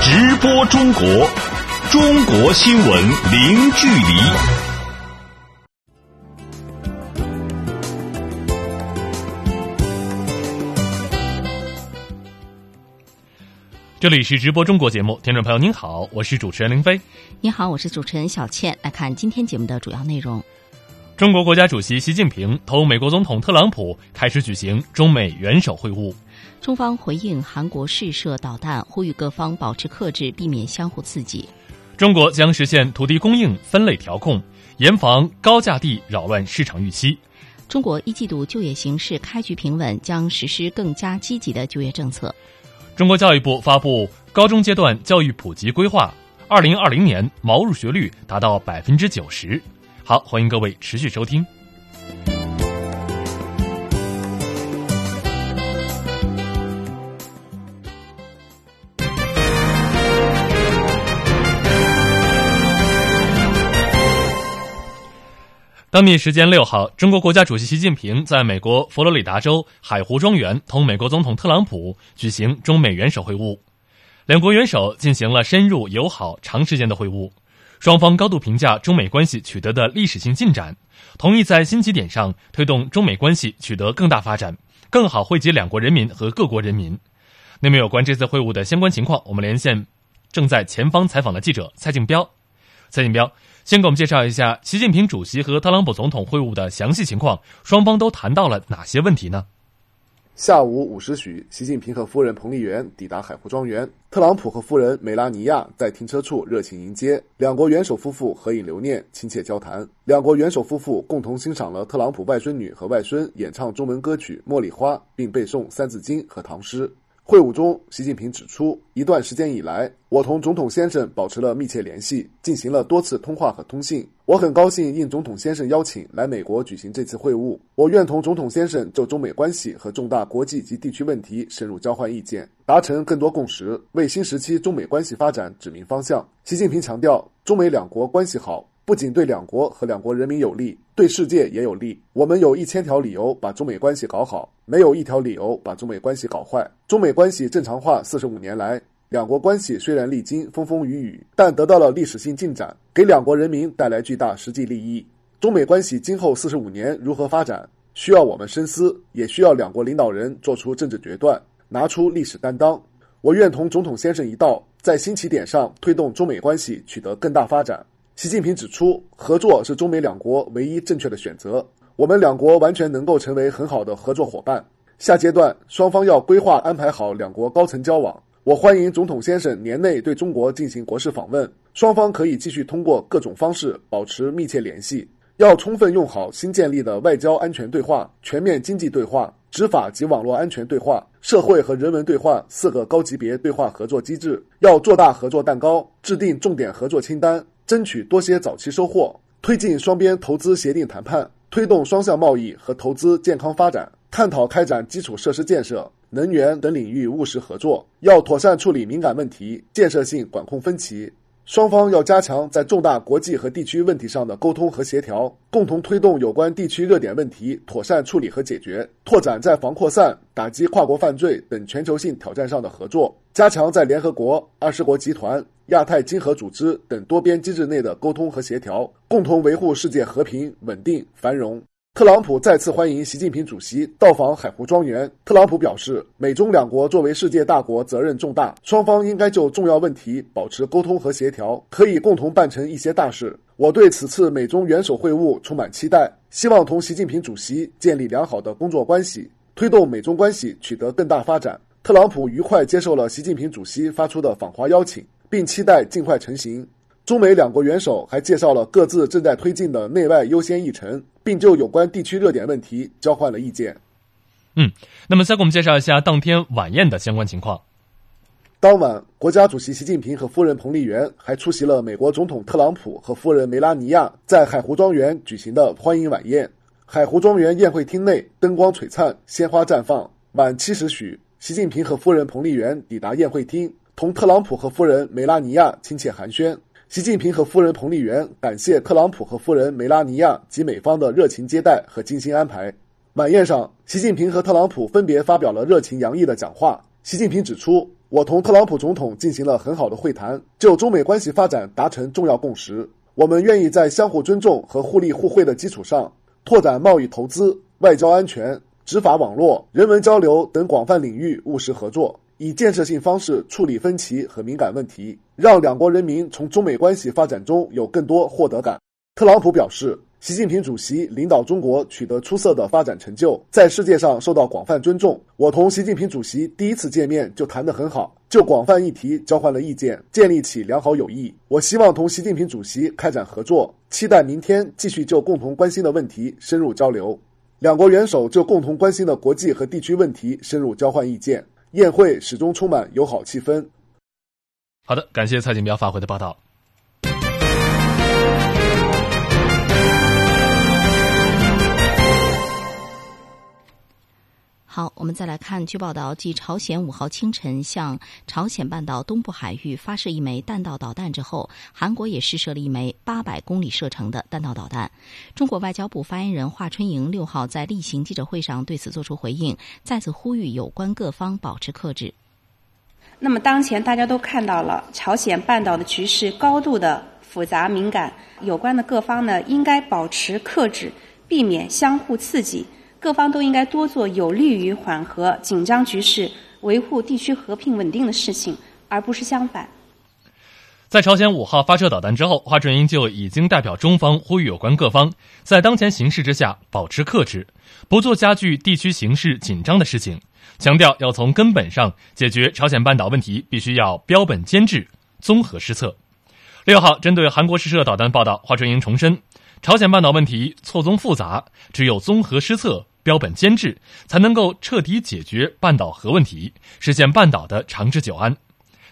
直播中国，中国新闻零距离。这里是直播中国节目，听众朋友您好，我是主持人林飞。您好，我是主持人小倩。来看今天节目的主要内容：中国国家主席习近平同美国总统特朗普开始举行中美元首会晤。中方回应韩国试射导弹，呼吁各方保持克制，避免相互刺激。中国将实现土地供应分类调控，严防高价地扰乱市场预期。中国一季度就业形势开局平稳，将实施更加积极的就业政策。中国教育部发布高中阶段教育普及规划，二零二零年毛入学率达到百分之九十。好，欢迎各位持续收听。当地时间六号，中国国家主席习近平在美国佛罗里达州海湖庄园同美国总统特朗普举行中美元首会晤，两国元首进行了深入、友好、长时间的会晤，双方高度评价中美关系取得的历史性进展，同意在新起点上推动中美关系取得更大发展，更好惠及两国人民和各国人民。那么，有关这次会晤的相关情况，我们连线正在前方采访的记者蔡静彪。蔡静彪。先给我们介绍一下习近平主席和特朗普总统会晤的详细情况，双方都谈到了哪些问题呢？下午五时许，习近平和夫人彭丽媛抵达海湖庄园，特朗普和夫人梅拉尼亚在停车处热情迎接，两国元首夫妇合影留念，亲切交谈。两国元首夫妇共同欣赏了特朗普外孙女和外孙演唱中文歌曲《茉莉花》，并背诵《三字经》和唐诗。会晤中，习近平指出，一段时间以来，我同总统先生保持了密切联系，进行了多次通话和通信。我很高兴应总统先生邀请来美国举行这次会晤。我愿同总统先生就中美关系和重大国际及地区问题深入交换意见，达成更多共识，为新时期中美关系发展指明方向。习近平强调，中美两国关系好。不仅对两国和两国人民有利，对世界也有利。我们有一千条理由把中美关系搞好，没有一条理由把中美关系搞坏。中美关系正常化四十五年来，两国关系虽然历经风风雨雨，但得到了历史性进展，给两国人民带来巨大实际利益。中美关系今后四十五年如何发展，需要我们深思，也需要两国领导人做出政治决断，拿出历史担当。我愿同总统先生一道，在新起点上推动中美关系取得更大发展。习近平指出，合作是中美两国唯一正确的选择。我们两国完全能够成为很好的合作伙伴。下阶段，双方要规划安排好两国高层交往。我欢迎总统先生年内对中国进行国事访问，双方可以继续通过各种方式保持密切联系。要充分用好新建立的外交安全对话、全面经济对话、执法及网络安全对话、社会和人文对话四个高级别对话合作机制。要做大合作蛋糕，制定重点合作清单。争取多些早期收获，推进双边投资协定谈判，推动双向贸易和投资健康发展，探讨开展基础设施建设、能源等领域务实合作。要妥善处理敏感问题，建设性管控分歧。双方要加强在重大国际和地区问题上的沟通和协调，共同推动有关地区热点问题妥善处理和解决，拓展在防扩散、打击跨国犯罪等全球性挑战上的合作，加强在联合国、二十国集团、亚太经合组织等多边机制内的沟通和协调，共同维护世界和平、稳定、繁荣。特朗普再次欢迎习近平主席到访海湖庄园。特朗普表示，美中两国作为世界大国，责任重大，双方应该就重要问题保持沟通和协调，可以共同办成一些大事。我对此次美中元首会晤充满期待，希望同习近平主席建立良好的工作关系，推动美中关系取得更大发展。特朗普愉快接受了习近平主席发出的访华邀请，并期待尽快成行。中美两国元首还介绍了各自正在推进的内外优先议程，并就有关地区热点问题交换了意见。嗯，那么再给我们介绍一下当天晚宴的相关情况。当晚，国家主席习近平和夫人彭丽媛还出席了美国总统特朗普和夫人梅拉尼亚在海湖庄园举行的欢迎晚宴。海湖庄园宴会厅内灯光璀璨，鲜花绽放。晚七时许，习近平和夫人彭丽媛抵达宴会厅，同特朗普和夫人梅拉尼亚亲切寒暄。习近平和夫人彭丽媛感谢特朗普和夫人梅拉尼亚及美方的热情接待和精心安排。晚宴上，习近平和特朗普分别发表了热情洋溢的讲话。习近平指出，我同特朗普总统进行了很好的会谈，就中美关系发展达成重要共识。我们愿意在相互尊重和互利互惠的基础上，拓展贸易、投资、外交、安全、执法网络、人文交流等广泛领域务实合作，以建设性方式处理分歧和敏感问题，让两国人民从中美关系发展中有更多获得感。特朗普表示。习近平主席领导中国取得出色的发展成就，在世界上受到广泛尊重。我同习近平主席第一次见面就谈得很好，就广泛议题交换了意见，建立起良好友谊。我希望同习近平主席开展合作，期待明天继续就共同关心的问题深入交流。两国元首就共同关心的国际和地区问题深入交换意见。宴会始终充满友好气氛。好的，感谢蔡锦标发回的报道。好，我们再来看，据报道，继朝鲜五号清晨向朝鲜半岛东部海域发射一枚弹道导弹之后，韩国也试射了一枚八百公里射程的弹道导弹。中国外交部发言人华春莹六号在例行记者会上对此作出回应，再次呼吁有关各方保持克制。那么，当前大家都看到了，朝鲜半岛的局势高度的复杂敏感，有关的各方呢应该保持克制，避免相互刺激。各方都应该多做有利于缓和紧张局势、维护地区和平稳定的事情，而不是相反。在朝鲜五号发射导弹之后，华春莹就已经代表中方呼吁有关各方在当前形势之下保持克制，不做加剧地区形势紧张的事情，强调要从根本上解决朝鲜半岛问题，必须要标本兼治、综合施策。六号针对韩国试射导弹报道，华春莹重申。朝鲜半岛问题错综复杂，只有综合施策、标本兼治，才能够彻底解决半岛核问题，实现半岛的长治久安。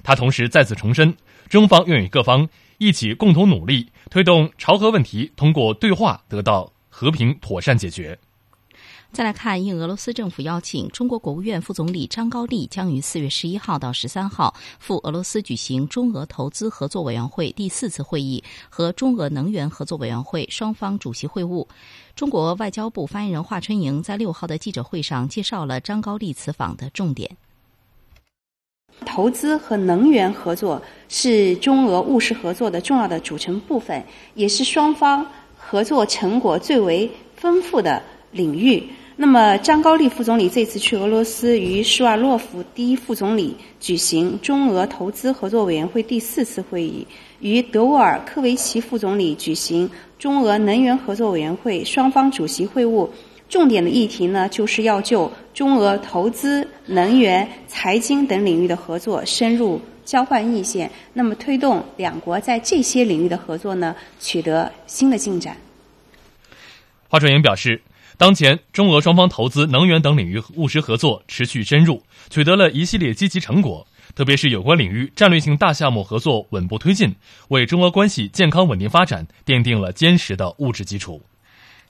他同时再次重申，中方愿与各方一起共同努力，推动朝核问题通过对话得到和平妥善解决。再来看，应俄罗斯政府邀请，中国国务院副总理张高丽将于四月十一号到十三号赴俄罗斯举行中俄投资合作委员会第四次会议和中俄能源合作委员会双方主席会晤。中国外交部发言人华春莹在六号的记者会上介绍了张高丽此访的重点。投资和能源合作是中俄务实合作的重要的组成部分，也是双方合作成果最为丰富的。领域。那么，张高丽副总理这次去俄罗斯，与舒瓦洛夫第一副总理举行中俄投资合作委员会第四次会议，与德沃尔科维奇副总理举行中俄能源合作委员会双方主席会晤。重点的议题呢，就是要就中俄投资、能源、财经等领域的合作深入交换意见，那么推动两国在这些领域的合作呢，取得新的进展。华春莹表示。当前，中俄双方投资、能源等领域务实合作持续深入，取得了一系列积极成果。特别是有关领域战略性大项目合作稳步推进，为中俄关系健康稳定发展奠定了坚实的物质基础。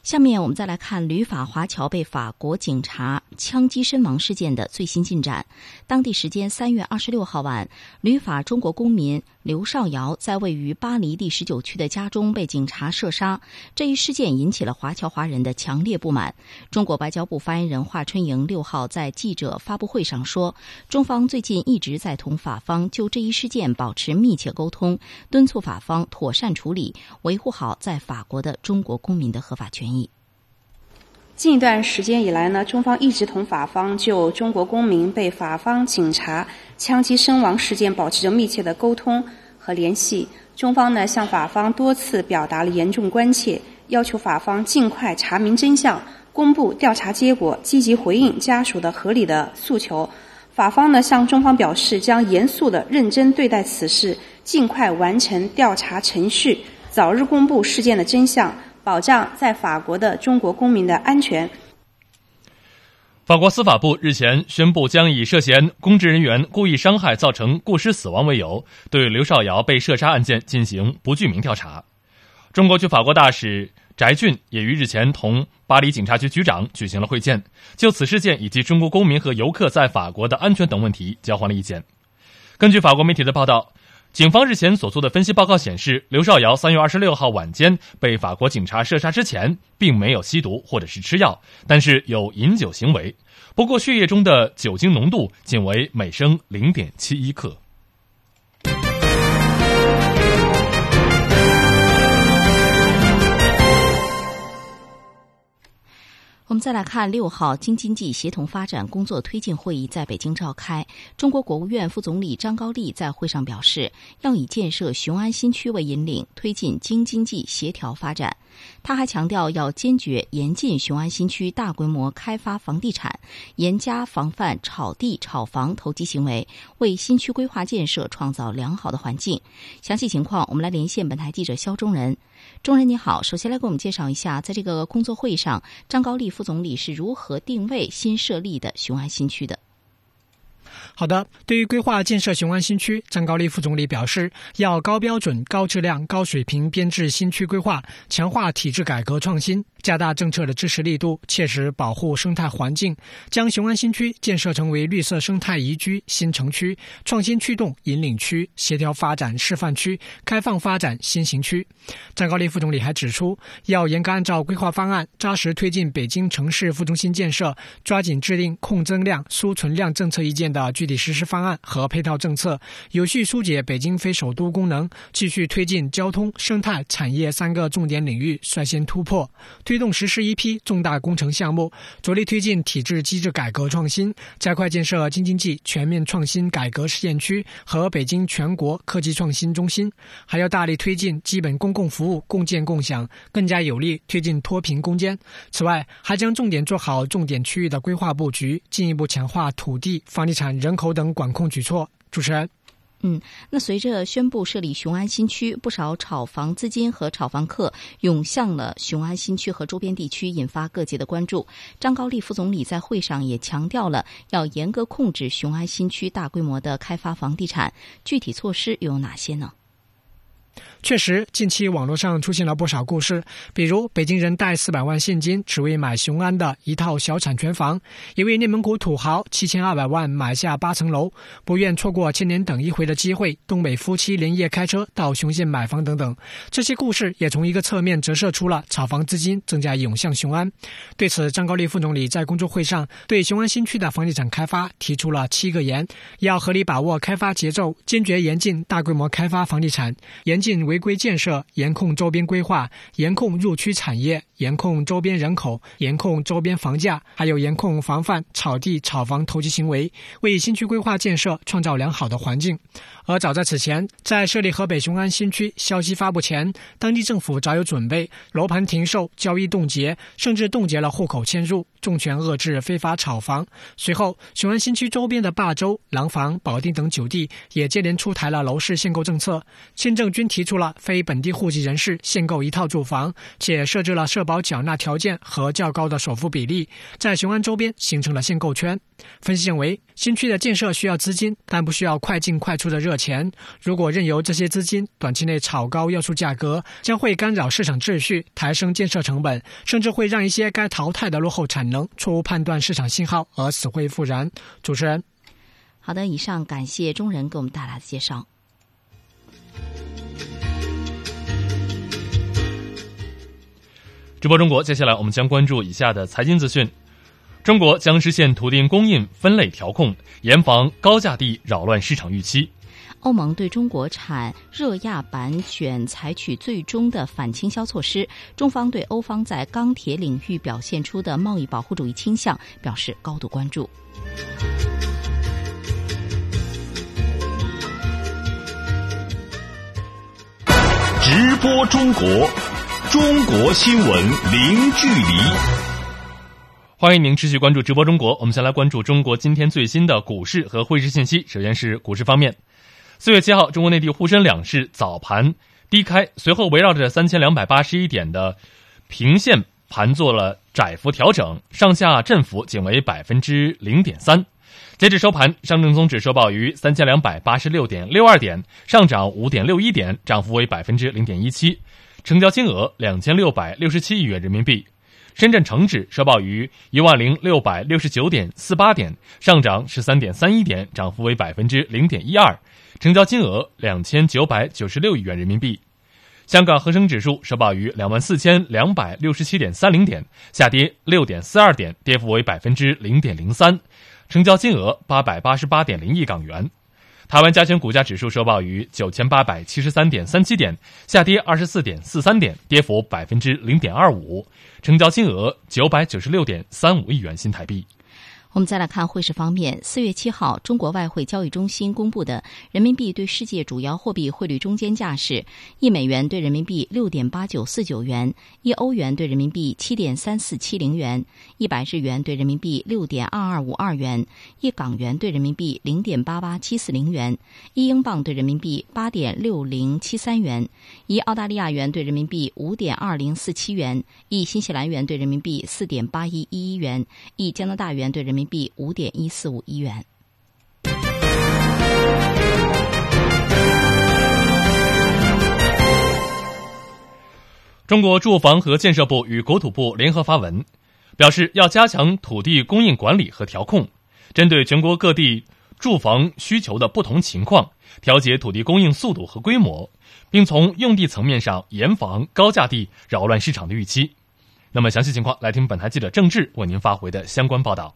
下面我们再来看旅法华侨被法国警察枪击身亡事件的最新进展。当地时间三月二十六号晚，旅法中国公民刘少尧在位于巴黎第十九区的家中被警察射杀。这一事件引起了华侨华人的强烈不满。中国外交部发言人华春莹六号在记者发布会上说，中方最近一直在同法方就这一事件保持密切沟通，敦促法方妥善处理，维护好在法国的中国公民的合法权益。近一段时间以来呢，中方一直同法方就中国公民被法方警察枪击身亡事件保持着密切的沟通和联系。中方呢向法方多次表达了严重关切，要求法方尽快查明真相，公布调查结果，积极回应家属的合理的诉求。法方呢向中方表示，将严肃的认真对待此事，尽快完成调查程序，早日公布事件的真相。保障在法国的中国公民的安全。法国司法部日前宣布，将以涉嫌公职人员故意伤害造成过失死亡为由，对刘少尧被射杀案件进行不具名调查。中国驻法国大使翟俊也于日前同巴黎警察局局长举行了会见，就此事件以及中国公民和游客在法国的安全等问题交换了意见。根据法国媒体的报道。警方日前所做的分析报告显示，刘少尧三月二十六号晚间被法国警察射杀之前，并没有吸毒或者是吃药，但是有饮酒行为。不过，血液中的酒精浓度仅为每升零点七一克。我们再来看六号京津冀协同发展工作推进会议在北京召开。中国国务院副总理张高丽在会上表示，要以建设雄安新区为引领，推进京津冀协调发展。他还强调，要坚决严禁雄安新区大规模开发房地产，严加防范炒地炒房投机行为，为新区规划建设创造良好的环境。详细情况，我们来连线本台记者肖中仁。钟仁你好，首先来给我们介绍一下，在这个工作会议上，张高丽副总理是如何定位新设立的雄安新区的。好的，对于规划建设雄安新区，张高丽副总理表示，要高标准、高质量、高水平编制新区规划，强化体制改革创新，加大政策的支持力度，切实保护生态环境，将雄安新区建设成为绿色生态宜居新城区、创新驱动引领区、协调发展示范区、开放发展新型区。张高丽副总理还指出，要严格按照规划方案，扎实推进北京城市副中心建设，抓紧制定控增量、输存量政策意见的具。体实施方案和配套政策，有序疏解北京非首都功能，继续推进交通、生态、产业三个重点领域率先突破，推动实施一批重大工程项目，着力推进体制机制改革创新，加快建设京津冀全面创新改革试验区和北京全国科技创新中心，还要大力推进基本公共服务共建共享，更加有力推进脱贫攻坚。此外，还将重点做好重点区域的规划布局，进一步强化土地、房地产、人。口等管控举措。主持人，嗯，那随着宣布设立雄安新区，不少炒房资金和炒房客涌向了雄安新区和周边地区，引发各界的关注。张高丽副总理在会上也强调了要严格控制雄安新区大规模的开发房地产，具体措施又有哪些呢？确实，近期网络上出现了不少故事，比如北京人带四百万现金只为买雄安的一套小产权房，一位内蒙古土豪七千二百万买下八层楼，不愿错过千年等一回的机会，东北夫妻连夜开车到雄县买房等等。这些故事也从一个侧面折射出了炒房资金正在涌向雄安。对此，张高丽副总理在工作会上对雄安新区的房地产开发提出了七个严：要合理把握开发节奏，坚决严禁大规模开发房地产，严禁违。违规建设，严控周边规划，严控入区产业，严控周边人口，严控周边房价，还有严控防范炒地炒房投机行为，为新区规划建设创造良好的环境。而早在此前，在设立河北雄安新区消息发布前，当地政府早有准备，楼盘停售、交易冻结，甚至冻结了户口迁入，重拳遏制非法炒房。随后，雄安新区周边的霸州、廊坊、保定等九地也接连出台了楼市限购政策，新政均提出了非本地户籍人士限购一套住房，且设置了社保缴纳条件和较高的首付比例，在雄安周边形成了限购圈。分析认为，新区的建设需要资金，但不需要快进快出的热。钱如果任由这些资金短期内炒高要素价格，将会干扰市场秩序，抬升建设成本，甚至会让一些该淘汰的落后产能错误判断市场信号而死灰复燃。主持人，好的，以上感谢中人给我们带来的介绍。直播中国，接下来我们将关注以下的财经资讯：中国将实现土地供应分类调控，严防高价地扰乱市场预期。欧盟对中国产热轧板卷采取最终的反倾销措施，中方对欧方在钢铁领域表现出的贸易保护主义倾向表示高度关注。直播中国，中国新闻零距离。欢迎您持续关注直播中国，我们先来关注中国今天最新的股市和汇市信息。首先是股市方面。四月七号，中国内地沪深两市早盘低开，随后围绕着三千两百八十一点的平线盘做了窄幅调整，上下振幅仅为百分之零点三。截至收盘，上证综指收报于三千两百八十六点六二点，上涨五点六一点，涨幅为百分之零点一七，成交金额两千六百六十七亿元人民币。深圳成指收报于一万零六百六十九点四八点，上涨十三点三一点，涨幅为百分之零点一二，成交金额两千九百九十六亿元人民币。香港恒生指数收报于两万四千两百六十七点三零点，下跌六点四二点，跌幅为百分之零点零三，成交金额八百八十八点零亿港元。台湾加权股价指数收报于九千八百七十三点三七点，下跌二十四点四三点，跌幅百分之零点二五，成交金额九百九十六点三五亿元新台币。我们再来看汇市方面，四月七号，中国外汇交易中心公布的人民币对世界主要货币汇率中间价是：一美元对人民币六点八九四九元，一欧元对人民币七点三四七零元，一百日元对人民币六点二二五二元，一港元对人民币零点八八七四零元，一英镑对人民币八点六零七三元，一澳大利亚元对人民币五点二零四七元，一新西兰元对人民币四点八一一一元，一加拿大元对人民币五点一四五亿元。中国住房和建设部与国土部联合发文，表示要加强土地供应管理和调控，针对全国各地住房需求的不同情况，调节土地供应速度和规模，并从用地层面上严防高价地扰乱市场的预期。那么，详细情况来听本台记者郑智为您发回的相关报道。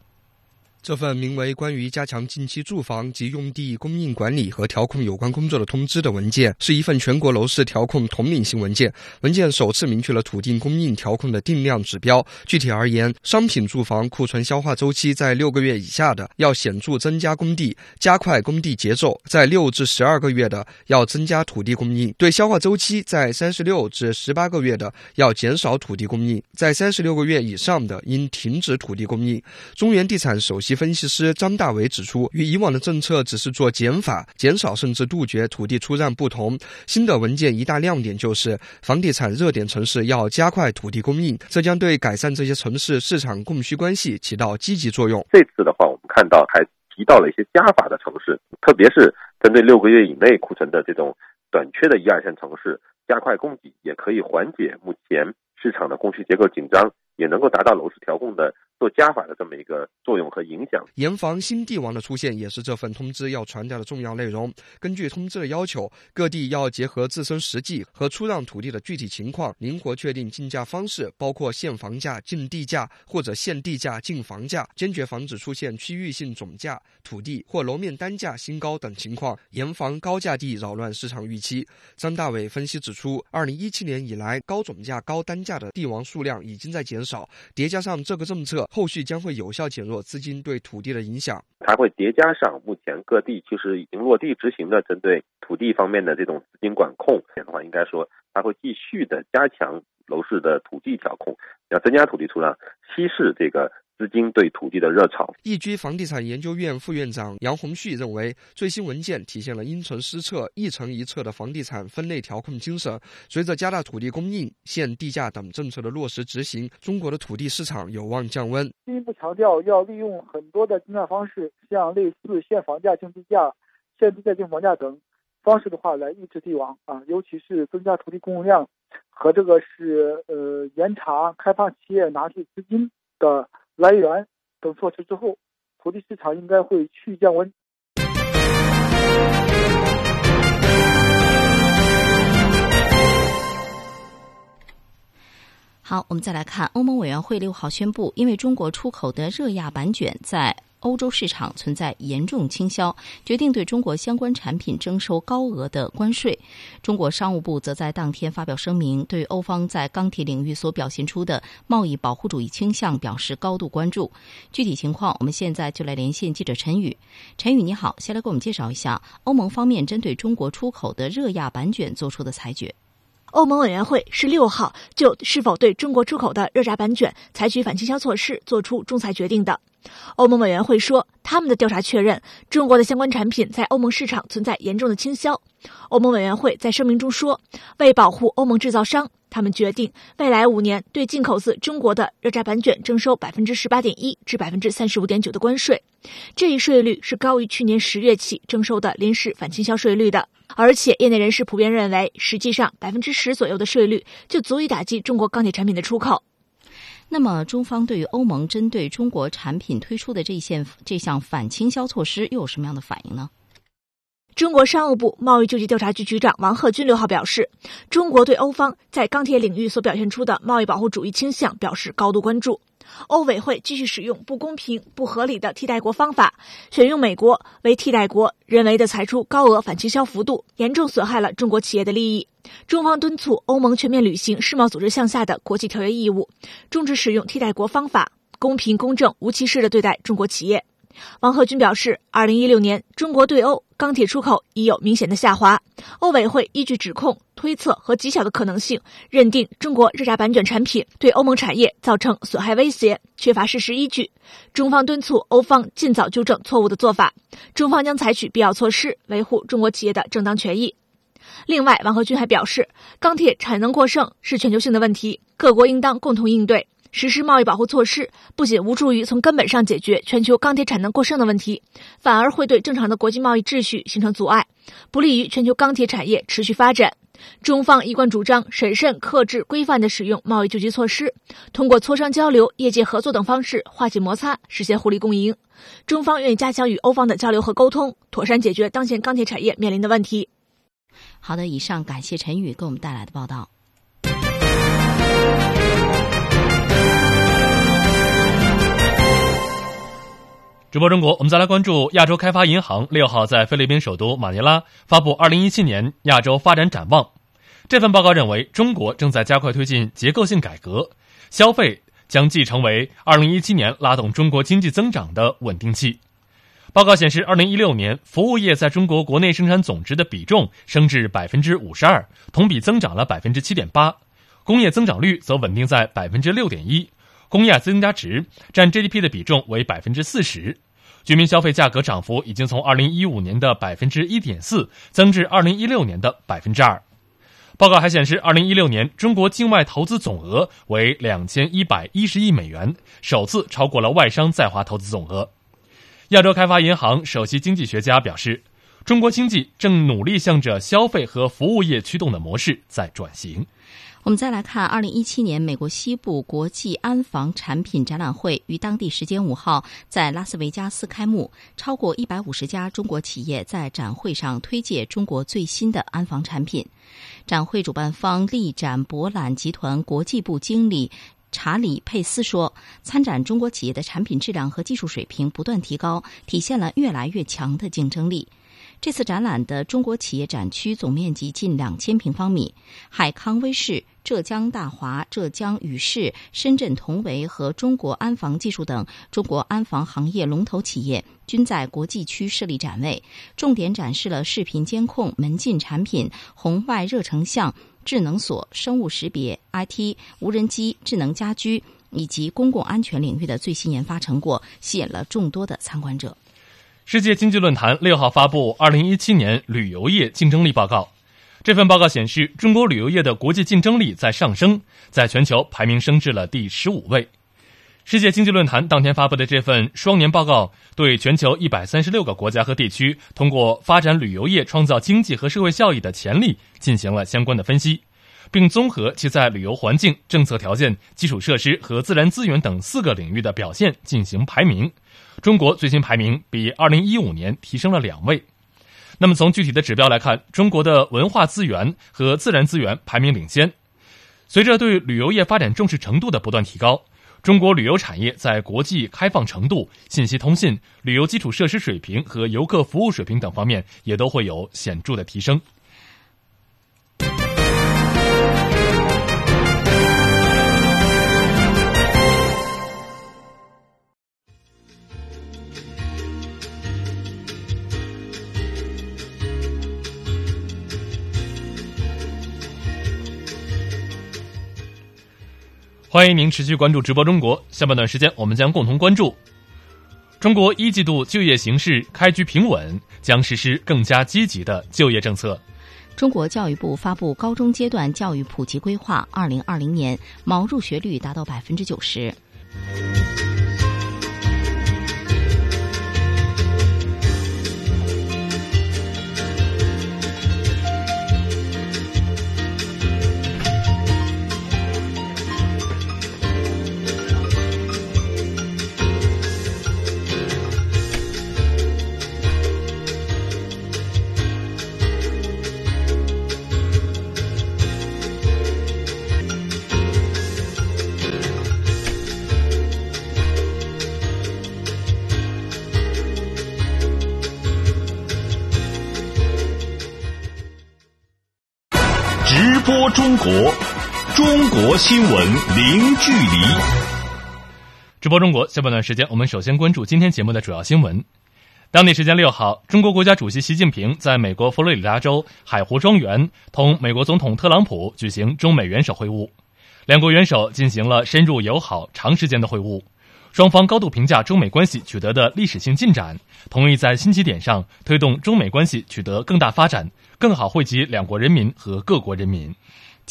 这份名为《关于加强近期住房及用地供应管理和调控有关工作的通知》的文件，是一份全国楼市调控统领性文件。文件首次明确了土地供应调控的定量指标。具体而言，商品住房库存消化周期在六个月以下的，要显著增加供地，加快供地节奏；在六至十二个月的，要增加土地供应；对消化周期在三十六至十八个月的，要减少土地供应；在三十六个月以上的，应停止土地供应。中原地产首席分析师张大伟指出，与以往的政策只是做减法、减少甚至杜绝土地出让不同，新的文件一大亮点就是房地产热点城市要加快土地供应，这将对改善这些城市市场供需关系起到积极作用。这次的话，我们看到还提到了一些加法的城市，特别是针对六个月以内库存的这种短缺的一二线城市，加快供给也可以缓解目前市场的供需结构紧张，也能够达到楼市调控的。做加法的这么一个作用和影响，严防新地王的出现，也是这份通知要传达的重要内容。根据通知的要求，各地要结合自身实际和出让土地的具体情况，灵活确定竞价方式，包括限房价、竞地价或者限地价、竞房价，坚决防止出现区域性总价、土地或楼面单价新高等情况，严防高价地扰乱市场预期。张大伟分析指出，二零一七年以来，高总价、高单价的地王数量已经在减减少，叠加上这个政策。后续将会有效减弱资金对土地的影响，它会叠加上目前各地其实已经落地执行的针对土地方面的这种资金管控。的话，应该说它会继续的加强楼市的土地调控，要增加土地出让，稀释这个。资金对土地的热潮。易居房地产研究院副院长杨红旭认为，最新文件体现了因城施策、一城一策的房地产分类调控精神。随着加大土地供应、限地价等政策的落实执行，中国的土地市场有望降温。进一步强调要利用很多的竞价方式，像类似限房价、竞地价、限地价、竞房价等方式的话，来抑制地王啊，尤其是增加土地供应量和这个是呃严查开发企业拿地资金的。来源等措施之后，土地市场应该会去降温。好，我们再来看，欧盟委员会六号宣布，因为中国出口的热轧板卷在。欧洲市场存在严重倾销，决定对中国相关产品征收高额的关税。中国商务部则在当天发表声明，对欧方在钢铁领域所表现出的贸易保护主义倾向表示高度关注。具体情况，我们现在就来连线记者陈宇。陈宇，你好，先来给我们介绍一下欧盟方面针对中国出口的热轧板卷做出的裁决。欧盟委员会十六号就是否对中国出口的热轧板卷采取反倾销措施作出仲裁决定的。欧盟委员会说，他们的调查确认中国的相关产品在欧盟市场存在严重的倾销。欧盟委员会在声明中说，为保护欧盟制造商，他们决定未来五年对进口自中国的热轧板卷征收百分之十八点一至百分之三十五点九的关税。这一税率是高于去年十月起征收的临时反倾销税率的。而且，业内人士普遍认为，实际上百分之十左右的税率就足以打击中国钢铁产品的出口。那么，中方对于欧盟针对中国产品推出的这一项这项反倾销措施又有什么样的反应呢？中国商务部贸易救济调查局局长王鹤军六号表示，中国对欧方在钢铁领域所表现出的贸易保护主义倾向表示高度关注。欧委会继续使用不公平、不合理的替代国方法，选用美国为替代国，人为的裁出高额反倾销幅度，严重损害了中国企业的利益。中方敦促欧盟全面履行世贸组织项下的国际条约义务，终止使用替代国方法，公平公正、无歧视的对待中国企业。王贺军表示，二零一六年中国对欧钢铁出口已有明显的下滑。欧委会依据指控、推测和极小的可能性，认定中国热轧板卷产品对欧盟产业造成损害威胁，缺乏事实依据。中方敦促欧方尽早纠正错误的做法，中方将采取必要措施，维护中国企业的正当权益。另外，王贺军还表示，钢铁产能过剩是全球性的问题，各国应当共同应对。实施贸易保护措施不仅无助于从根本上解决全球钢铁产能过剩的问题，反而会对正常的国际贸易秩序形成阻碍，不利于全球钢铁产业持续发展。中方一贯主张审慎、克制、规范地使用贸易救济措施，通过磋商交流、业界合作等方式化解摩擦，实现互利共赢。中方愿意加强与欧方的交流和沟通，妥善解决当前钢铁产业面临的问题。好的，以上感谢陈宇给我们带来的报道。直播中国，我们再来关注亚洲开发银行六号在菲律宾首都马尼拉发布二零一七年亚洲发展展望。这份报告认为，中国正在加快推进结构性改革，消费将继成为二零一七年拉动中国经济增长的稳定器。报告显示，二零一六年服务业在中国国内生产总值的比重升至百分之五十二，同比增长了百分之七点八；工业增长率则稳定在百分之六点一。工业增加值占 GDP 的比重为百分之四十，居民消费价格涨幅已经从二零一五年的百分之一点四增至二零一六年的百分之二。报告还显示，二零一六年中国境外投资总额为两千一百一十亿美元，首次超过了外商在华投资总额。亚洲开发银行首席经济学家表示，中国经济正努力向着消费和服务业驱动的模式在转型。我们再来看，二零一七年美国西部国际安防产品展览会于当地时间五号在拉斯维加斯开幕，超过一百五十家中国企业在展会上推介中国最新的安防产品。展会主办方力展博览集团国际部经理查理佩斯说：“参展中国企业的产品质量和技术水平不断提高，体现了越来越强的竞争力。”这次展览的中国企业展区总面积近两千平方米，海康威视、浙江大华、浙江宇视、深圳同维和中国安防技术等中国安防行业龙头企业均在国际区设立展位，重点展示了视频监控、门禁产品、红外热成像、智能锁、生物识别、IT、无人机、智能家居以及公共安全领域的最新研发成果，吸引了众多的参观者。世界经济论坛六号发布《二零一七年旅游业竞争力报告》。这份报告显示，中国旅游业的国际竞争力在上升，在全球排名升至了第十五位。世界经济论坛当天发布的这份双年报告，对全球一百三十六个国家和地区通过发展旅游业创造经济和社会效益的潜力进行了相关的分析，并综合其在旅游环境、政策条件、基础设施和自然资源等四个领域的表现进行排名。中国最新排名比二零一五年提升了两位。那么从具体的指标来看，中国的文化资源和自然资源排名领先。随着对旅游业发展重视程度的不断提高，中国旅游产业在国际开放程度、信息通信、旅游基础设施水平和游客服务水平等方面也都会有显著的提升。欢迎您持续关注直播中国。下半段时间，我们将共同关注中国一季度就业形势开局平稳，将实施更加积极的就业政策。中国教育部发布高中阶段教育普及规划，二零二零年毛入学率达到百分之九十。新闻零距离。直播中国下半段时间，我们首先关注今天节目的主要新闻。当地时间六号，中国国家主席习近平在美国佛罗里达州海湖庄园同美国总统特朗普举行中美元首会晤，两国元首进行了深入友好、长时间的会晤。双方高度评价中美关系取得的历史性进展，同意在新起点上推动中美关系取得更大发展，更好惠及两国人民和各国人民。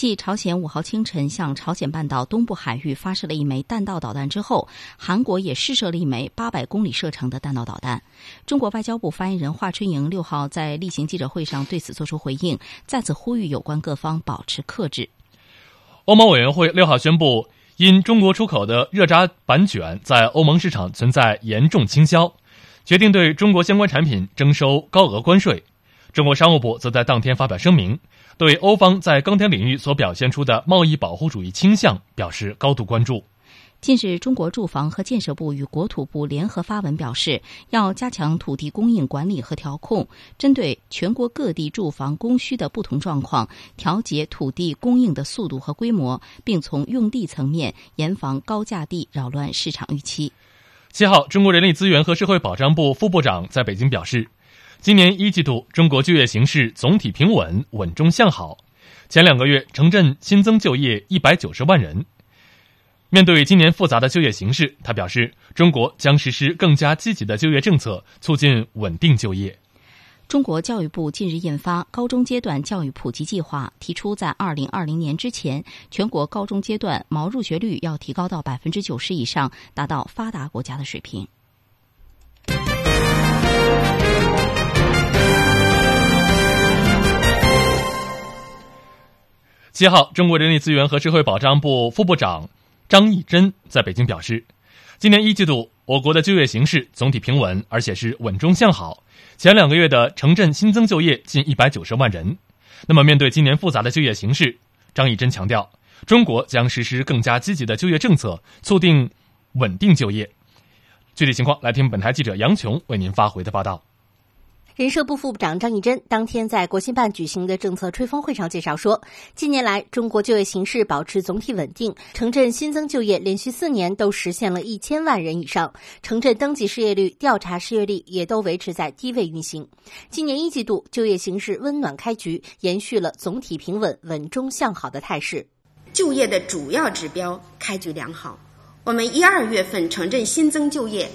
继朝鲜五号清晨向朝鲜半岛东部海域发射了一枚弹道导弹之后，韩国也试射了一枚八百公里射程的弹道导弹。中国外交部发言人华春莹六号在例行记者会上对此作出回应，再次呼吁有关各方保持克制。欧盟委员会六号宣布。因中国出口的热轧板卷在欧盟市场存在严重倾销，决定对中国相关产品征收高额关税。中国商务部则在当天发表声明，对欧方在钢铁领域所表现出的贸易保护主义倾向表示高度关注。近日，中国住房和建设部与国土部联合发文表示，要加强土地供应管理和调控，针对全国各地住房供需的不同状况，调节土地供应的速度和规模，并从用地层面严防高价地扰乱市场预期。七号，中国人力资源和社会保障部副部长在北京表示，今年一季度中国就业形势总体平稳，稳中向好。前两个月，城镇新增就业一百九十万人。面对今年复杂的就业形势，他表示，中国将实施更加积极的就业政策，促进稳定就业。中国教育部近日印发《高中阶段教育普及计划》，提出在二零二零年之前，全国高中阶段毛入学率要提高到百分之九十以上，达到发达国家的水平。七号，中国人力资源和社会保障部副部长。张义珍在北京表示，今年一季度我国的就业形势总体平稳，而且是稳中向好。前两个月的城镇新增就业近一百九十万人。那么，面对今年复杂的就业形势，张义珍强调，中国将实施更加积极的就业政策，促进稳定就业。具体情况，来听本台记者杨琼为您发回的报道。人社部副部长张义珍当天在国新办举行的政策吹风会上介绍说，近年来中国就业形势保持总体稳定，城镇新增就业连续四年都实现了一千万人以上，城镇登记失业率、调查失业率也都维持在低位运行。今年一季度就业形势温暖开局，延续了总体平稳、稳中向好的态势。就业的主要指标开局良好，我们一二月份城镇新增就业。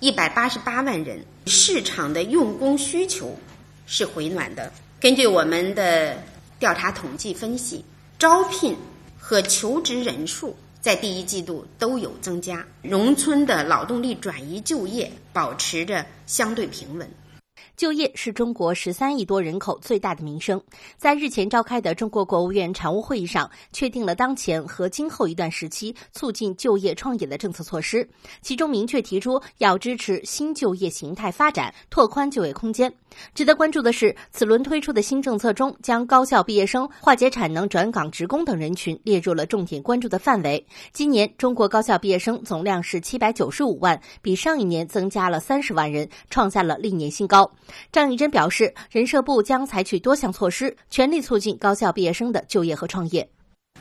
一百八十八万人，市场的用工需求是回暖的。根据我们的调查统计分析，招聘和求职人数在第一季度都有增加，农村的劳动力转移就业保持着相对平稳。就业是中国十三亿多人口最大的民生。在日前召开的中国国务院常务会议上，确定了当前和今后一段时期促进就业创业的政策措施。其中明确提出要支持新就业形态发展，拓宽就业空间。值得关注的是，此轮推出的新政策中，将高校毕业生、化解产能转岗职工等人群列入了重点关注的范围。今年中国高校毕业生总量是七百九十五万，比上一年增加了三十万人，创下了历年新高。张义珍表示，人社部将采取多项措施，全力促进高校毕业生的就业和创业。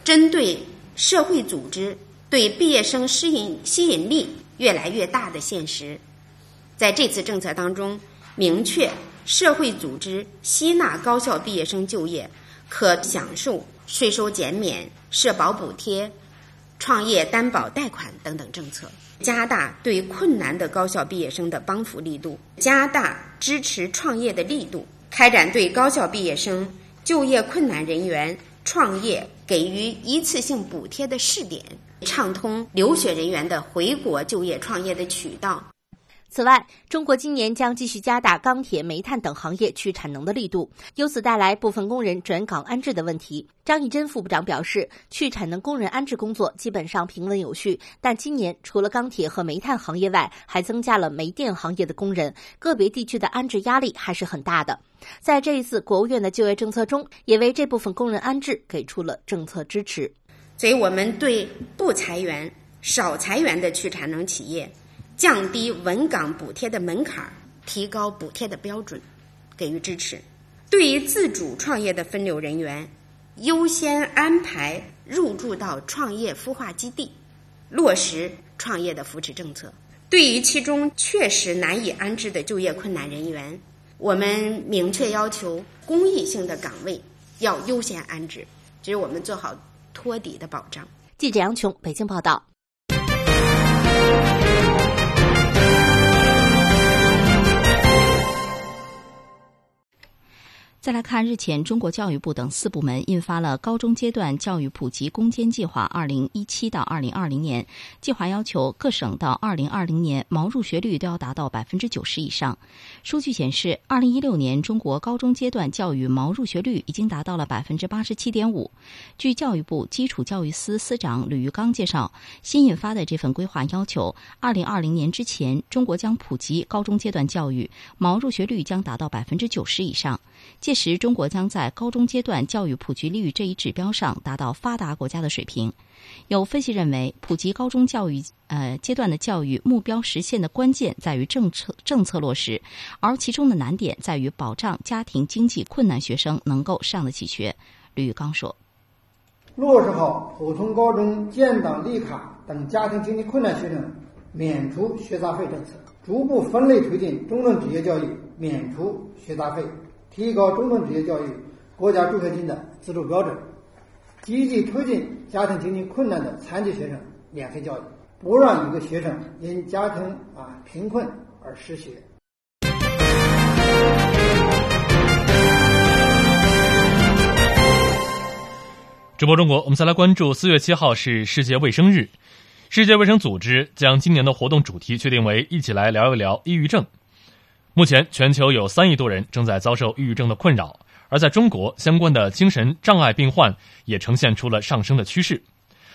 针对社会组织对毕业生吸引吸引力越来越大的现实，在这次政策当中，明确社会组织吸纳高校毕业生就业，可享受税收减免、社保补贴、创业担保贷款等等政策。加大对困难的高校毕业生的帮扶力度，加大支持创业的力度，开展对高校毕业生、就业困难人员创业给予一次性补贴的试点，畅通留学人员的回国就业创业的渠道。此外，中国今年将继续加大钢铁、煤炭等行业去产能的力度，由此带来部分工人转岗安置的问题。张义珍副部长表示，去产能工人安置工作基本上平稳有序，但今年除了钢铁和煤炭行业外，还增加了煤电行业的工人，个别地区的安置压力还是很大的。在这一次国务院的就业政策中，也为这部分工人安置给出了政策支持。所以我们对不裁员、少裁员的去产能企业。降低稳岗补贴的门槛，提高补贴的标准，给予支持。对于自主创业的分流人员，优先安排入住到创业孵化基地，落实创业的扶持政策。对于其中确实难以安置的就业困难人员，我们明确要求公益性的岗位要优先安置，这是我们做好托底的保障。记者杨琼，北京报道。再来看，日前中国教育部等四部门印发了《高中阶段教育普及攻坚计划（二零一七到二零二零年）》，计划要求各省到二零二零年毛入学率都要达到百分之九十以上。数据显示，二零一六年中国高中阶段教育毛入学率已经达到了百分之八十七点五。据教育部基础教育司司长吕玉刚介绍，新印发的这份规划要求，二零二零年之前，中国将普及高中阶段教育，毛入学率将达到百分之九十以上。届时，中国将在高中阶段教育普及率这一指标上达到发达国家的水平。有分析认为，普及高中教育呃阶段的教育目标实现的关键在于政策政策落实，而其中的难点在于保障家庭经济困难学生能够上得起学。吕玉刚说：“落实好普通高中建档立卡等家庭经济困难学生免除学杂费政策，逐步分类推进中等职业教育免除学杂费。”提高中等职业教育国家助学金的资助标准，积极推进家庭经济困难的残疾学生免费教育，不让一个学生因家庭啊贫困而失学。直播中国，我们再来关注四月七号是世界卫生日，世界卫生组织将今年的活动主题确定为“一起来聊一聊抑郁症”。目前，全球有三亿多人正在遭受抑郁症的困扰，而在中国，相关的精神障碍病患也呈现出了上升的趋势。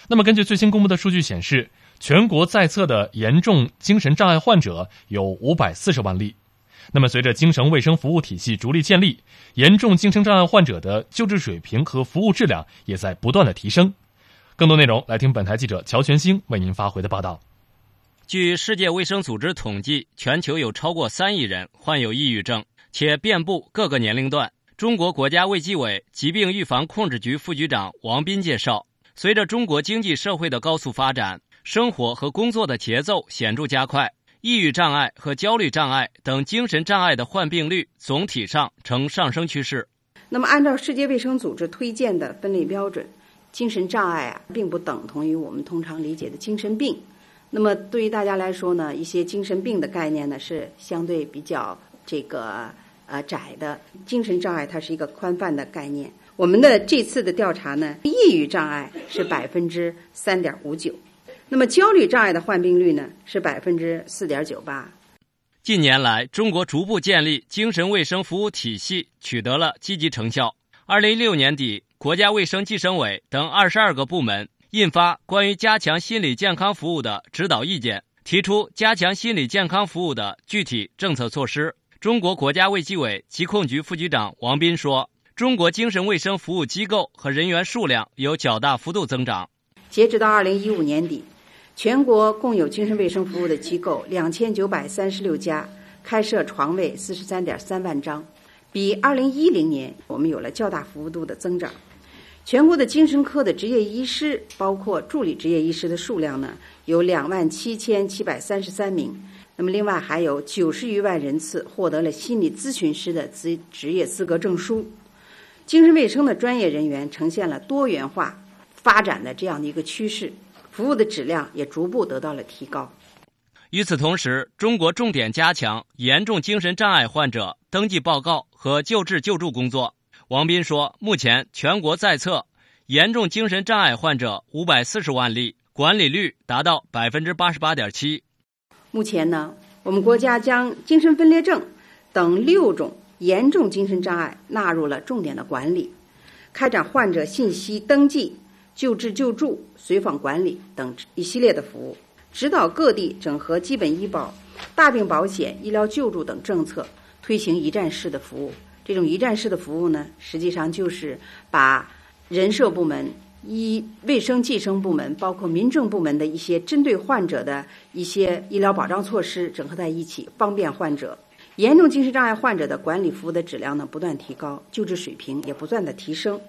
那么，根据最新公布的数据显示，全国在册的严重精神障碍患者有五百四十万例。那么，随着精神卫生服务体系逐力建立，严重精神障碍患者的救治水平和服务质量也在不断的提升。更多内容，来听本台记者乔全兴为您发回的报道。据世界卫生组织统计，全球有超过三亿人患有抑郁症，且遍布各个年龄段。中国国家卫计委疾病预防控制局副局长王斌介绍，随着中国经济社会的高速发展，生活和工作的节奏显著加快，抑郁障碍和焦虑障碍等精神障碍的患病率总体上呈上升趋势。那么，按照世界卫生组织推荐的分类标准，精神障碍啊，并不等同于我们通常理解的精神病。那么对于大家来说呢，一些精神病的概念呢是相对比较这个呃窄的，精神障碍它是一个宽泛的概念。我们的这次的调查呢，抑郁障碍是百分之三点五九，那么焦虑障碍的患病率呢是百分之四点九八。近年来，中国逐步建立精神卫生服务体系，取得了积极成效。二零一六年底，国家卫生计生委等二十二个部门。印发关于加强心理健康服务的指导意见，提出加强心理健康服务的具体政策措施。中国国家卫计委疾控局副局长王斌说：“中国精神卫生服务机构和人员数量有较大幅度增长。截止到二零一五年底，全国共有精神卫生服务的机构两千九百三十六家，开设床位四十三点三万张，比二零一零年我们有了较大幅度的增长。”全国的精神科的执业医师，包括助理执业医师的数量呢，有两万七千七百三十三名。那么，另外还有九十余万人次获得了心理咨询师的资职业资格证书。精神卫生的专业人员呈现了多元化发展的这样的一个趋势，服务的质量也逐步得到了提高。与此同时，中国重点加强严重精神障碍患者登记报告和救治救助工作。王斌说：“目前全国在册严重精神障碍患者五百四十万例，管理率达到百分之八十八点七。目前呢，我们国家将精神分裂症等六种严重精神障碍纳入了重点的管理，开展患者信息登记、救治救助、随访管理等一系列的服务，指导各地整合基本医保、大病保险、医疗救助等政策，推行一站式的服务。”这种一站式的服务呢，实际上就是把人社部门、医卫生计生部门，包括民政部门的一些针对患者的一些医疗保障措施整合在一起，方便患者。严重精神障碍患者的管理服务的质量呢不断提高，救治水平也不断的提升。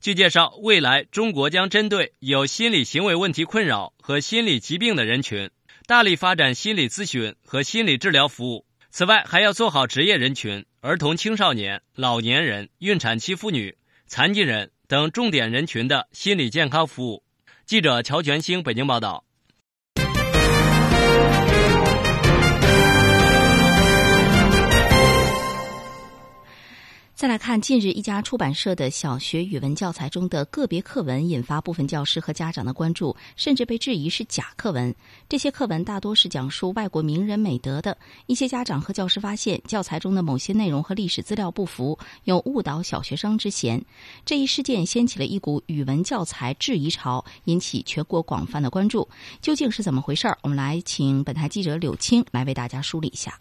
据介绍，未来中国将针对有心理行为问题困扰和心理疾病的人群，大力发展心理咨询和心理治疗服务。此外，还要做好职业人群、儿童、青少年、老年人、孕产期妇女、残疾人等重点人群的心理健康服务。记者乔全兴北京报道。再来看，近日一家出版社的小学语文教材中的个别课文引发部分教师和家长的关注，甚至被质疑是假课文。这些课文大多是讲述外国名人美德的。一些家长和教师发现，教材中的某些内容和历史资料不符，有误导小学生之嫌。这一事件掀起了一股语文教材质疑潮，引起全国广泛的关注。究竟是怎么回事儿？我们来请本台记者柳青来为大家梳理一下。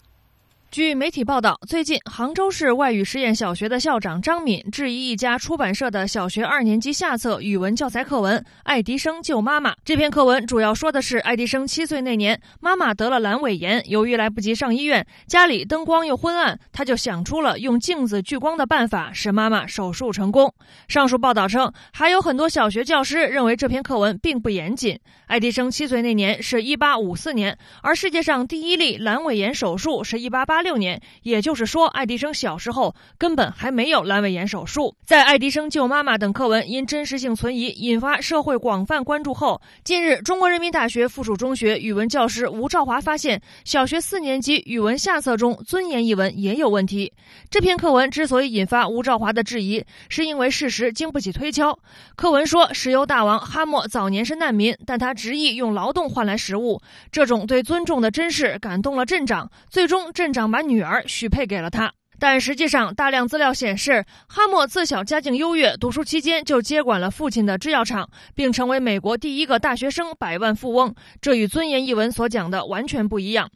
据媒体报道，最近杭州市外语实验小学的校长张敏质疑一家出版社的小学二年级下册语文教材课文《爱迪生救妈妈》。这篇课文主要说的是爱迪生七岁那年，妈妈得了阑尾炎，由于来不及上医院，家里灯光又昏暗，他就想出了用镜子聚光的办法，使妈妈手术成功。上述报道称，还有很多小学教师认为这篇课文并不严谨。爱迪生七岁那年是一八五四年，而世界上第一例阑尾炎手术是一八八。六年，也就是说，爱迪生小时候根本还没有阑尾炎手术。在《爱迪生救妈妈》等课文因真实性存疑，引发社会广泛关注后，近日，中国人民大学附属中学语文教师吴兆华发现，小学四年级语文下册中“尊严”一文也有问题。这篇课文之所以引发吴兆华的质疑，是因为事实经不起推敲。课文说，石油大王哈默早年是难民，但他执意用劳动换来食物，这种对尊重的珍视感动了镇长，最终镇长。把女儿许配给了他，但实际上，大量资料显示，哈默自小家境优越，读书期间就接管了父亲的制药厂，并成为美国第一个大学生百万富翁。这与《尊严》一文所讲的完全不一样。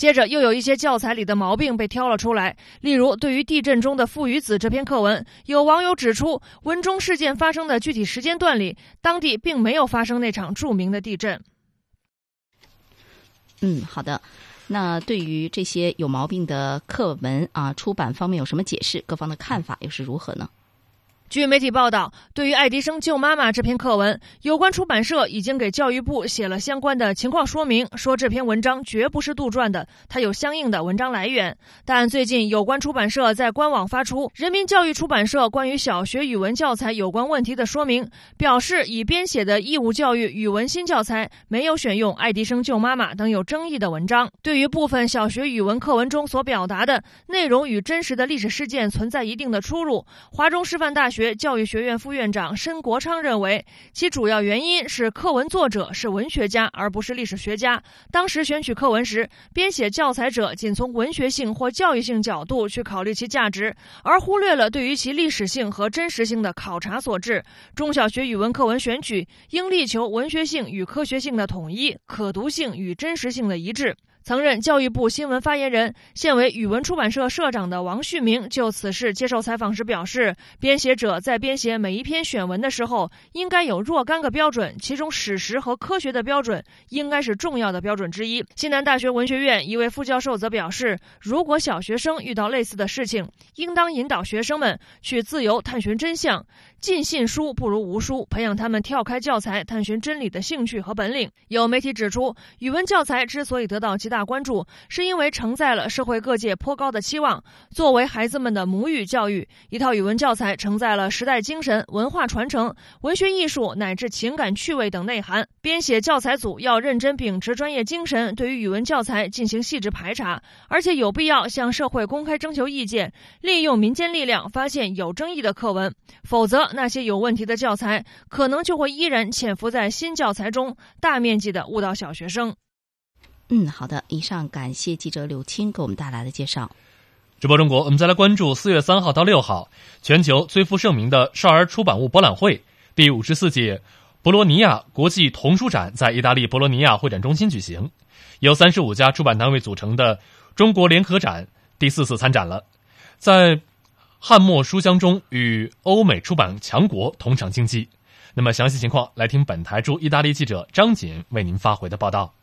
接着，又有一些教材里的毛病被挑了出来，例如对于地震中的父与子这篇课文，有网友指出，文中事件发生的具体时间段里，当地并没有发生那场著名的地震。嗯，好的。那对于这些有毛病的课文啊，出版方面有什么解释？各方的看法又是如何呢？据媒体报道，对于爱迪生救妈妈这篇课文，有关出版社已经给教育部写了相关的情况说明，说这篇文章绝不是杜撰的，它有相应的文章来源。但最近有关出版社在官网发出人民教育出版社关于小学语文教材有关问题的说明，表示已编写的义务教育语文新教材没有选用爱迪生救妈妈等有争议的文章。对于部分小学语文课文中所表达的内容与真实的历史事件存在一定的出入，华中师范大学。学教育学院副院长申国昌认为，其主要原因是课文作者是文学家而不是历史学家。当时选取课文时，编写教材者仅从文学性或教育性角度去考虑其价值，而忽略了对于其历史性和真实性的考察所致。中小学语文课文选取应力求文学性与科学性的统一，可读性与真实性的一致。曾任教育部新闻发言人、现为语文出版社社长的王旭明就此事接受采访时表示：“编写者在编写每一篇选文的时候，应该有若干个标准，其中史实和科学的标准应该是重要的标准之一。”西南大学文学院一位副教授则表示：“如果小学生遇到类似的事情，应当引导学生们去自由探寻真相。尽信书不如无书，培养他们跳开教材探寻真理的兴趣和本领。”有媒体指出，语文教材之所以得到极大关注是因为承载了社会各界颇高的期望。作为孩子们的母语教育，一套语文教材承载了时代精神、文化传承、文学艺术乃至情感趣味等内涵。编写教材组要认真秉持专业精神，对于语文教材进行细致排查，而且有必要向社会公开征求意见，利用民间力量发现有争议的课文。否则，那些有问题的教材可能就会依然潜伏在新教材中，大面积的误导小学生。嗯，好的。以上感谢记者柳青给我们带来的介绍。直播中国，我们再来关注四月三号到六号，全球最负盛名的少儿出版物博览会第五十四届博罗尼亚国际童书展在意大利博罗尼亚会展中心举行，由三十五家出版单位组成的中国联合展第四次参展了，在汉末书香中与欧美出版强国同场竞技。那么详细情况，来听本台驻意大利记者张锦为您发回的报道。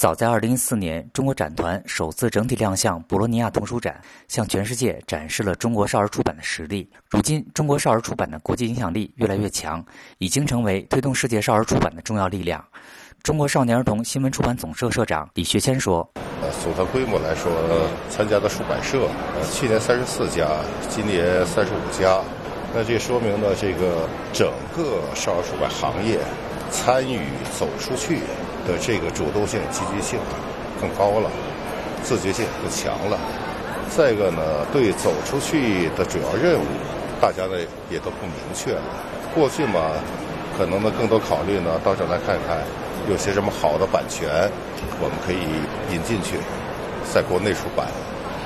早在二零一四年，中国展团首次整体亮相博洛尼亚童书展，向全世界展示了中国少儿出版的实力。如今，中国少儿出版的国际影响力越来越强，已经成为推动世界少儿出版的重要力量。中国少年儿童新闻出版总社社长李学谦说：“呃，总的规模来说，参加的出版社，呃，去年三十四家，今年三十五家，那这说明呢，这个整个少儿出版行业参与走出去。”这个主动性、积极性更高了，自觉性更强了。再一个呢，对走出去的主要任务，大家呢也都更明确了。过去嘛，可能呢更多考虑呢，到这来看看有些什么好的版权，我们可以引进去，在国内出版。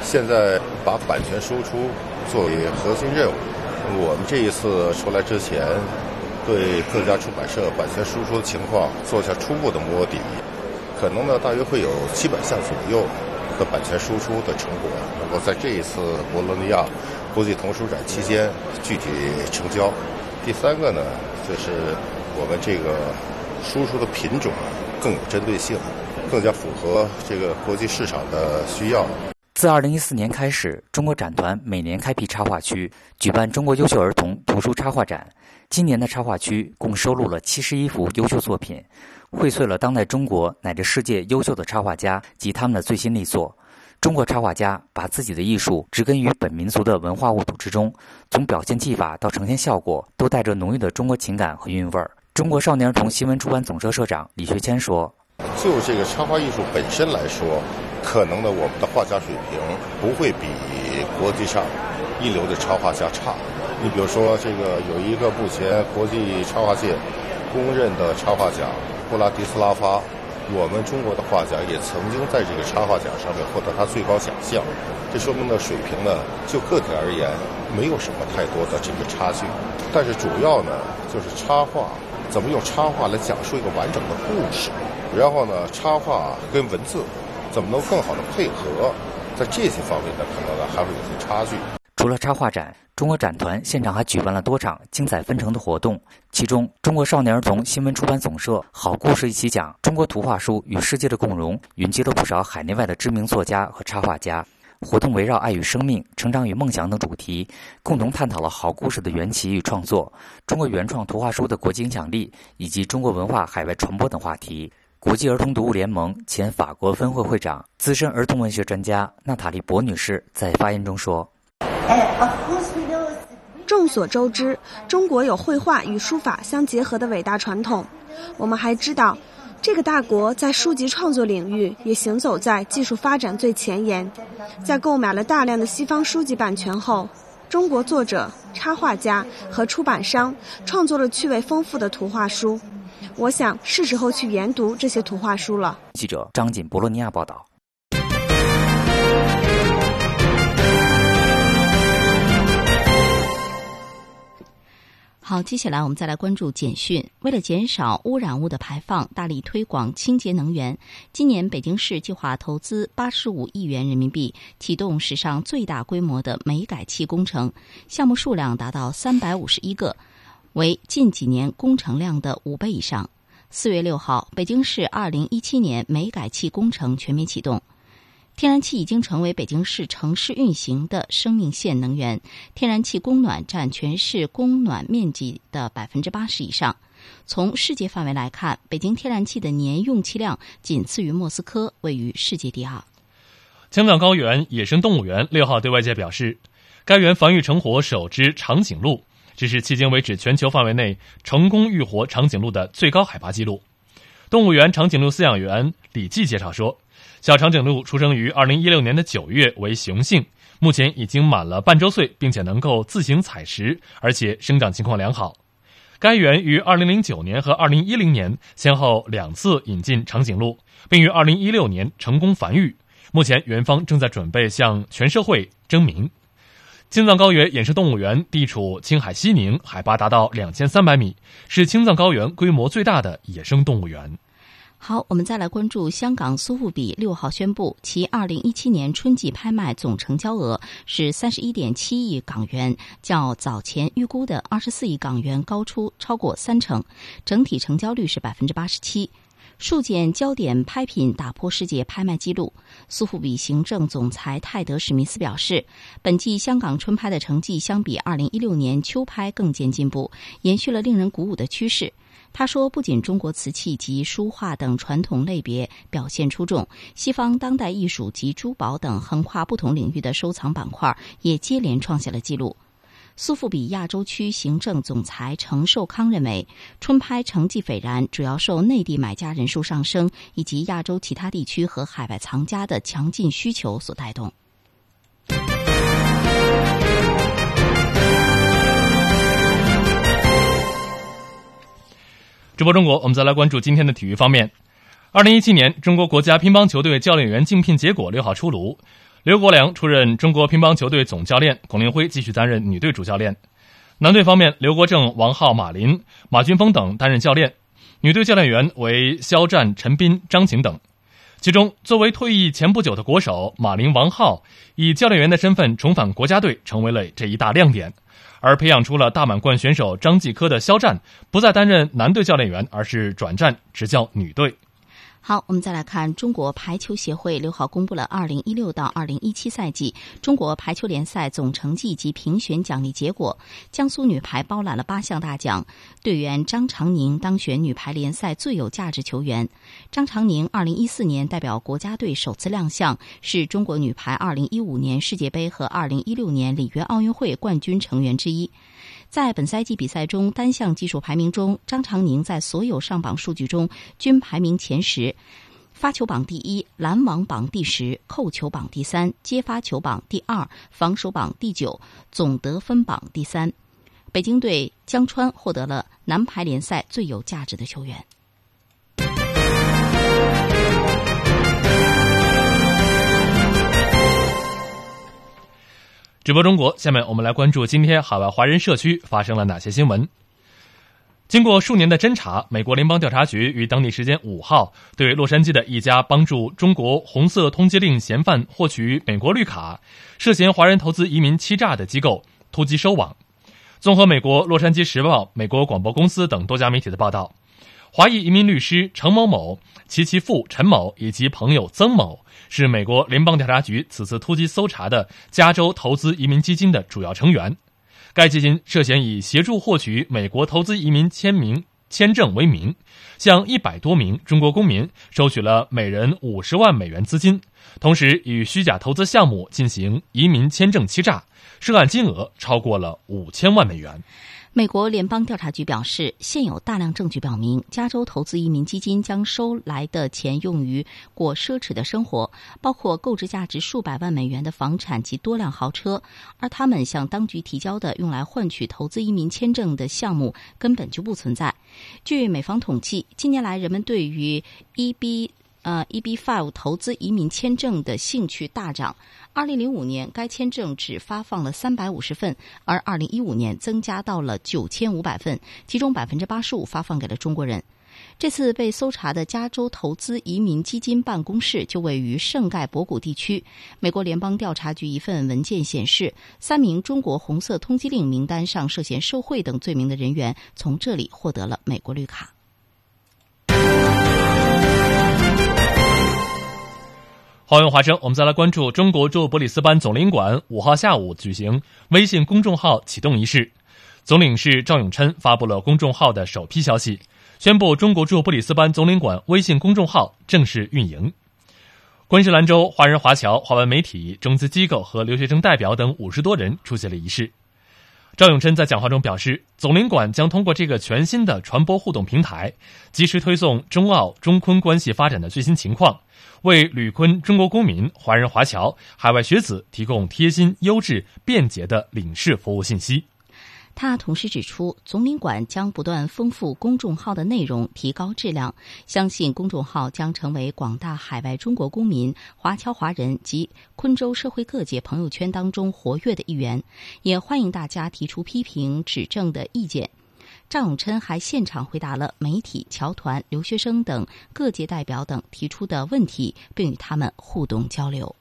现在把版权输出作为核心任务。我们这一次出来之前。对各家出版社版权输出的情况做下初步的摸底，可能呢大约会有七百项左右的版权输出的成果，能够在这一次博洛尼亚国际童书展期间具体成交。第三个呢，就是我们这个输出的品种更有针对性，更加符合这个国际市场的需要。自二零一四年开始，中国展团每年开辟插画区，举办中国优秀儿童图书插画展。今年的插画区共收录了七十一幅优秀作品，荟萃了当代中国乃至世界优秀的插画家及他们的最新力作。中国插画家把自己的艺术植根于本民族的文化沃土之中，从表现技法到呈现效果，都带着浓郁的中国情感和韵味儿。中国少年儿童新闻出版总社社长李学谦说：“就这个插画艺术本身来说，可能呢，我们的画家水平不会比国际上一流的插画家差。”你比如说，这个有一个目前国际插画界公认的插画奖布拉迪斯拉发，我们中国的画家也曾经在这个插画奖上面获得他最高奖项，这说明的水平呢就个体而言没有什么太多的这个差距，但是主要呢就是插画怎么用插画来讲述一个完整的故事，然后呢插画跟文字怎么能更好的配合，在这些方面呢可能呢还会有些差距。除了插画展。中国展团现场还举办了多场精彩纷呈的活动，其中中国少年儿童新闻出版总社“好故事一起讲”中国图画书与世界的共荣，云集了不少海内外的知名作家和插画家。活动围绕爱与生命、成长与梦想等主题，共同探讨了好故事的缘起与创作、中国原创图画书的国际影响力以及中国文化海外传播等话题。国际儿童读物联盟前法国分会会长、资深儿童文学专家娜塔莉·博女士在发言中说。众所周知，中国有绘画与书法相结合的伟大传统。我们还知道，这个大国在书籍创作领域也行走在技术发展最前沿。在购买了大量的西方书籍版权后，中国作者、插画家和出版商创作了趣味丰富的图画书。我想是时候去研读这些图画书了。记者张锦博洛尼亚报道。好，接下来我们再来关注简讯。为了减少污染物的排放，大力推广清洁能源，今年北京市计划投资八十五亿元人民币，启动史上最大规模的煤改气工程，项目数量达到三百五十一个，为近几年工程量的五倍以上。四月六号，北京市二零一七年煤改气工程全面启动。天然气已经成为北京市城市运行的生命线能源，天然气供暖占全市供暖面积的百分之八十以上。从世界范围来看，北京天然气的年用气量仅次于莫斯科，位于世界第二。青藏高原野生动物园六号对外界表示，该园防御成活首只长颈鹿，这是迄今为止全球范围内成功育活长颈鹿的最高海拔纪录。动物园长颈鹿饲养员李继介绍说。小长颈鹿出生于二零一六年的九月，为雄性，目前已经满了半周岁，并且能够自行采食，而且生长情况良好。该园于二零零九年和二零一零年先后两次引进长颈鹿，并于二零一六年成功繁育。目前园方正在准备向全社会征名。青藏高原野生动物园地处青海西宁，海拔达到两千三百米，是青藏高原规模最大的野生动物园。好，我们再来关注香港苏富比六号宣布，其二零一七年春季拍卖总成交额是三十一点七亿港元，较早前预估的二十四亿港元高出超过三成，整体成交率是百分之八十七。数件焦点拍品打破世界拍卖纪录。苏富比行政总裁泰德·史密斯表示，本季香港春拍的成绩相比2016年秋拍更见进步，延续了令人鼓舞的趋势。他说，不仅中国瓷器及书画等传统类别表现出众，西方当代艺术及珠宝等横跨不同领域的收藏板块也接连创下了纪录。苏富比亚洲区行政总裁程寿康认为，春拍成绩斐然，主要受内地买家人数上升以及亚洲其他地区和海外藏家的强劲需求所带动。直播中国，我们再来关注今天的体育方面。二零一七年中国国家乒乓球队教练员竞聘结果六号出炉。刘国梁出任中国乒乓球队总教练，龚令辉继续担任女队主教练。男队方面，刘国正、王浩、马林、马俊峰等担任教练，女队教练员为肖战、陈斌、张晴等。其中，作为退役前不久的国手马林、王浩，以教练员的身份重返国家队，成为了这一大亮点。而培养出了大满贯选手张继科的肖战，不再担任男队教练员，而是转战执教女队。好，我们再来看中国排球协会六号公布了二零一六到二零一七赛季中国排球联赛总成绩及评选奖励结果。江苏女排包揽了八项大奖，队员张常宁当选女排联赛最有价值球员。张常宁二零一四年代表国家队首次亮相，是中国女排二零一五年世界杯和二零一六年里约奥运会冠军成员之一。在本赛季比赛中，单项技术排名中，张常宁在所有上榜数据中均排名前十，发球榜第一，拦网榜第十，扣球榜第三，接发球榜第二，防守榜第九，总得分榜第三。北京队江川获得了男排联赛最有价值的球员。直播中国，下面我们来关注今天海外华人社区发生了哪些新闻。经过数年的侦查，美国联邦调查局于当地时间五号对洛杉矶的一家帮助中国红色通缉令嫌犯获取美国绿卡、涉嫌华人投资移民欺诈的机构突击收网。综合美国《洛杉矶时报》、美国广播公司等多家媒体的报道。华裔移民律师程某某、其其父陈某以及朋友曾某是美国联邦调查局此次突击搜查的加州投资移民基金的主要成员。该基金涉嫌以协助获取美国投资移民签名签证为名，向一百多名中国公民收取了每人五十万美元资金，同时以虚假投资项目进行移民签证欺诈，涉案金额超过了五千万美元。美国联邦调查局表示，现有大量证据表明，加州投资移民基金将收来的钱用于过奢侈的生活，包括购置价值数百万美元的房产及多辆豪车，而他们向当局提交的用来换取投资移民签证的项目根本就不存在。据美方统计，近年来人们对于 EB 呃 EB5 投资移民签证的兴趣大涨。二零零五年，该签证只发放了三百五十份，而二零一五年增加到了九千五百份，其中百分之八十五发放给了中国人。这次被搜查的加州投资移民基金办公室就位于圣盖博谷地区。美国联邦调查局一份文件显示，三名中国红色通缉令名单上涉嫌受贿等罪名的人员从这里获得了美国绿卡。华文华生，我们再来关注中国驻布里斯班总领馆五号下午举行微信公众号启动仪式。总领事赵永琛发布了公众号的首批消息，宣布中国驻布里斯班总领馆微信公众号正式运营。昆士兰州华人华侨、华文媒体、中资机构和留学生代表等五十多人出席了仪式。赵永琛在讲话中表示，总领馆将通过这个全新的传播互动平台，及时推送中澳、中昆关系发展的最新情况，为旅昆中国公民、华人华侨、海外学子提供贴心、优质、便捷的领事服务信息。他同时指出，总领馆将不断丰富公众号的内容，提高质量。相信公众号将成为广大海外中国公民、华侨华人及昆州社会各界朋友圈当中活跃的一员。也欢迎大家提出批评指正的意见。尚永琛还现场回答了媒体侨团留学生等各界代表等提出的问题并与他们互动交流。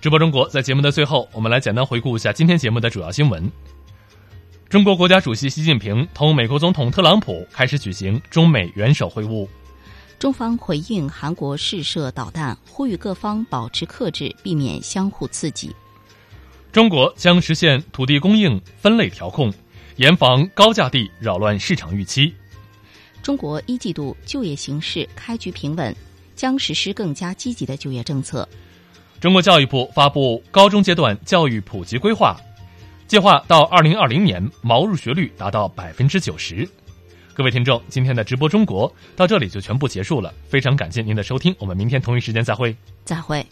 直播中国在节目的最后我们来简单回顾一下今天节目的主要新闻。中国国家主席习近平同美国总统特朗普开始举行中美元首会晤。中方回应韩国试射导弹，呼吁各方保持克制，避免相互刺激。中国将实现土地供应分类调控，严防高价地扰乱市场预期。中国一季度就业形势开局平稳，将实施更加积极的就业政策。中国教育部发布高中阶段教育普及规划，计划到二零二零年毛入学率达到百分之九十。各位听众，今天的直播中国到这里就全部结束了，非常感谢您的收听，我们明天同一时间再会。再会。